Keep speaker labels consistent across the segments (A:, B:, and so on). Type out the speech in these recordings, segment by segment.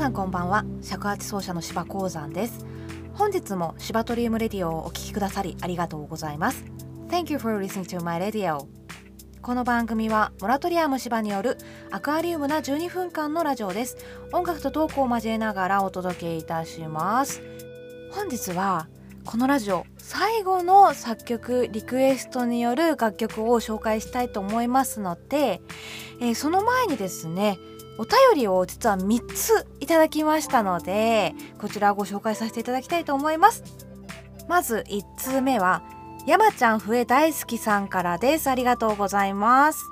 A: さんこんばんは。尺八奏者の芝鉱山です。本日も芝トリウムレディオをお聴きくださりありがとうございます。Thank you for listening to my radio. この番組はモラトリアム芝によるアクアリウムな12分間のラジオです。音楽とトークを交えながらお届けいたします。本日はこのラジオ最後の作曲リクエストによる楽曲を紹介したいと思いますので、えー、その前にですねお便りを実は3ついただきましたのでこちらをご紹介させていただきたいと思います。まず1通目は山ちゃん笛大好きさんからです。ありがとうございます、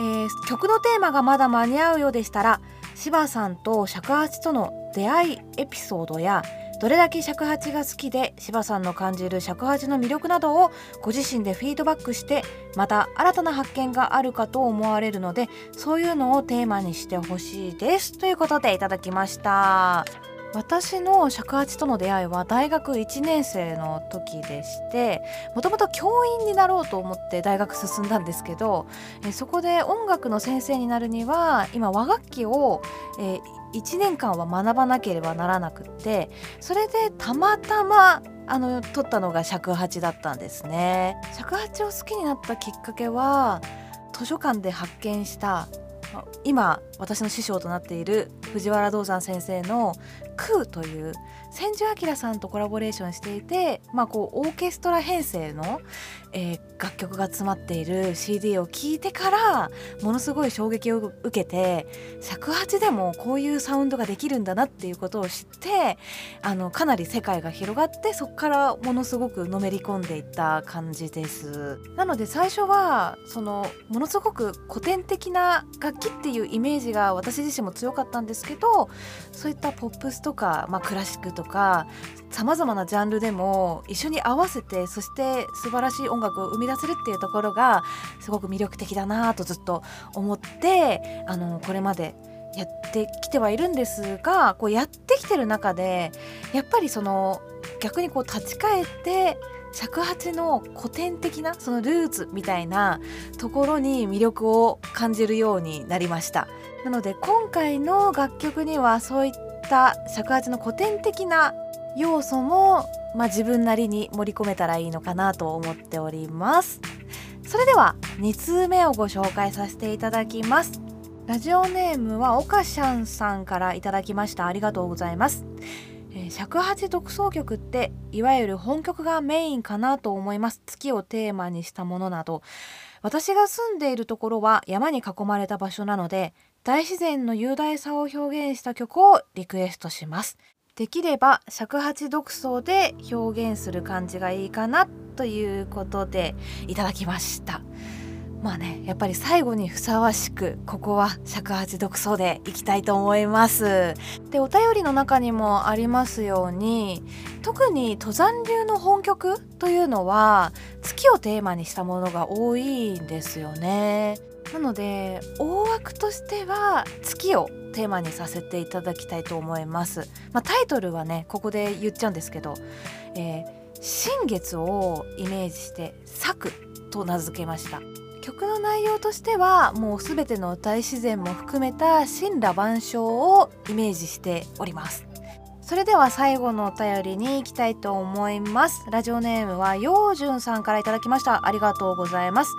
A: えー、曲のテーマがまだ間に合うようでしたら柴さんと尺八との出会いエピソードやどれだけ尺八が好きで柴さんの感じる尺八の魅力などをご自身でフィードバックしてまた新たな発見があるかと思われるのでそういうのをテーマにしてほしいです。ということでいただきました。私の尺八との出会いは大学1年生の時でしてもともと教員になろうと思って大学進んだんですけどえそこで音楽の先生になるには今和楽器を、え1年間は学ばなければならなくってそれでたまたまあの取ったのが尺八だったんですね。尺八を好きになったきっかけは図書館で発見した今私の師匠となっている藤原道山先生の「空」という千住明さんとコラボレーションしていて、まあ、こうオーケストラ編成の、えー、楽曲が詰まっている CD を聴いてからものすごい衝撃を受けて尺八でもこういうサウンドができるんだなっていうことを知ってあのかなり世界が広がってそこからものすごくのめり込んでいった感じです。なので最初はそのものすごく古典的な楽器っていうイメージが私自身も強かったんですけどそういったポップスとか、まあ、クラシックとかさまざまなジャンルでも一緒に合わせてそして素晴らしい音楽を生み出せるっていうところがすごく魅力的だなとずっと思ってあのこれまでやってきてはいるんですがこうやってきてる中でやっぱりその逆にこう立ち返って尺八の古典的なそのルーツみたいなところに魅力を感じるようになりました。なので今回の楽曲にはそういった尺八の古典的な要素も、まあ、自分なりに盛り込めたらいいのかなと思っております。それでは2通目をご紹介させていただきます。ラジオネームはオカシャンさんからいただきました。ありがとうございます。尺八独奏曲っていわゆる本曲がメインかなと思います。月をテーマにしたものなど。私が住んでいるところは山に囲まれた場所なので大自然の雄大さを表現した曲をリクエストします。できれば尺八独奏で表現する感じがいいかなということでいただきました。まあねやっぱり最後にふさわしくここは尺八独奏でいきたいと思いますでお便りの中にもありますように特に登山流の本曲というのは月をテーマにしたものが多いんですよねなので大枠としては月をテーマにさせていただきたいと思います。まあ、タイトルはねここで言っちゃうんですけど、えー、新月をイメージして「作」と名付けました。曲の内容としてはもう全ての大自然も含めた神羅万象をイメージしております。それでは最後のお便りに行きたいと思います。ラジオネームはようじゅんさんからいただきました。ありがとうございます、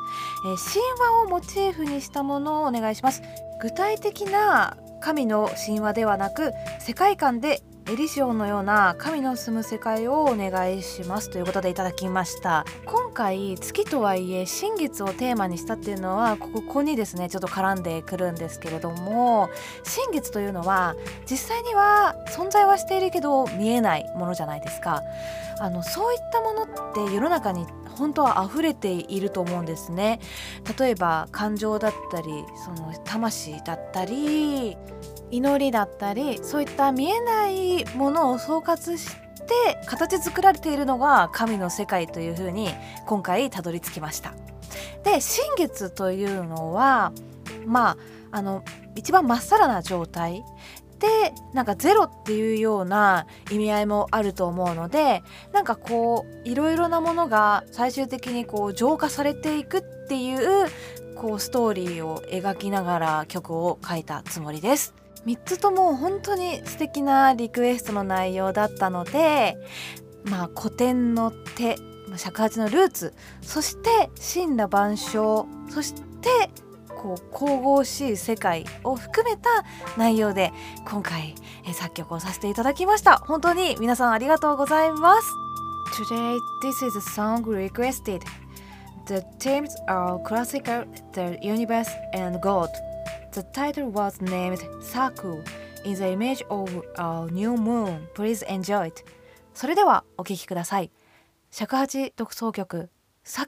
A: えー、神話をモチーフにしたものをお願いします。具体的な神の神話ではなく世界観でエリシオンのような神の住む世界をお願いしますということでいただきました。今回月とはいえ新月をテーマにしたっていうのはここにですねちょっと絡んでくるんですけれども新月というのは実際には存在はしているけど見えないものじゃないですか。あのそういったものって世の中に本当は溢れていると思うんですね例えば感情だったりその魂だったり祈りだったりそういった見えないものを総括して形作られているのが神の世界というふうに今回たどり着きました。で新月というのはまああの一番まっさらな状態でなんかゼロっていうような意味合いもあると思うのでなんかこういろいろなものが最終的にこう浄化されていくっていうこうストーリーを描きながら曲を書いたつもりです。3つとも本当に素敵なリクエストの内容だったのでまあ古典の手尺八のルーツそして神羅万象そしてこう神々しい世界を含めた内容で今回作曲をさせていただきました本当に皆さんありがとうございます Today this is a song requested The themes are classical, the universe and God The title was named Saku in the image of a new moon Please enjoy it それではお聴きください尺八独奏曲「サ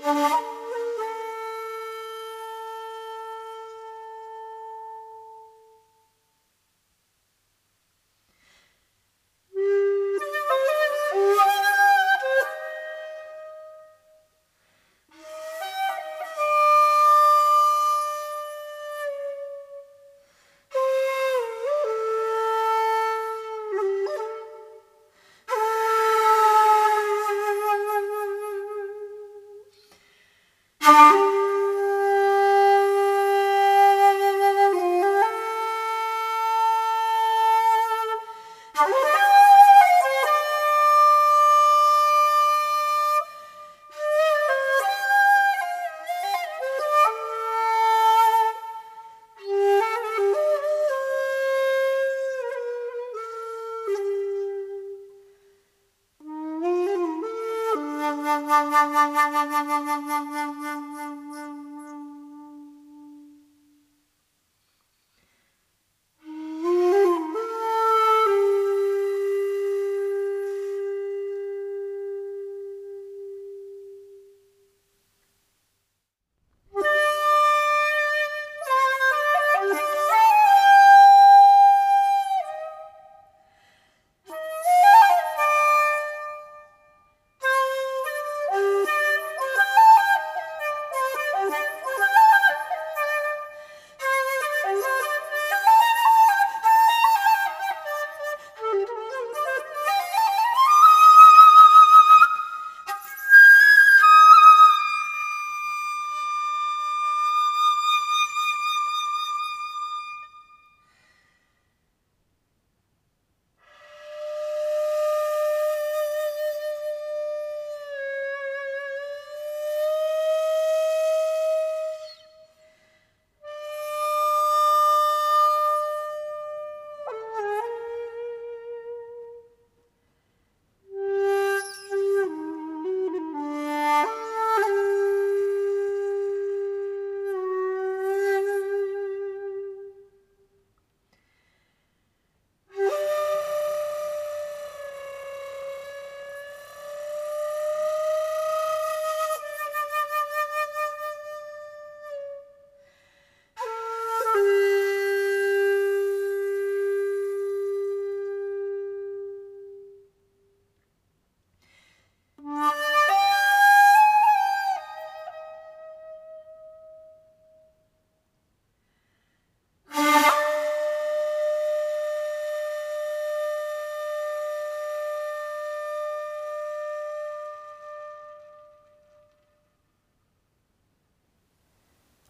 A: Thank you.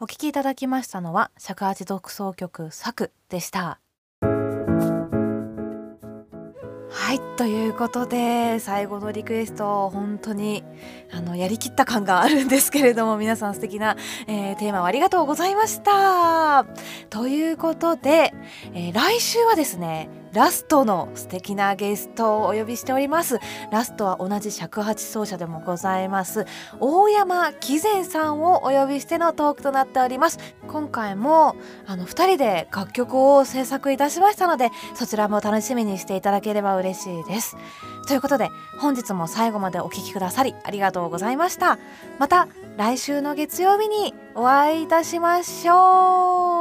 A: お聴きいただきましたのは尺八独奏曲作でした。はいということで最後のリクエスト本当にあのやりきった感があるんですけれども皆さん素敵な、えー、テーマをありがとうございました。ということで、えー、来週はですねラストの素敵なゲストをお呼びしております。ラストは同じ尺八奏者でもございます。大山貴前さんをお呼びしてのトークとなっております。今回もあの2人で楽曲を制作いたしましたのでそちらも楽しみにしていただければ嬉しいです。ということで本日も最後までお聴きくださりありがとうございました。また来週の月曜日にお会いいたしましょう。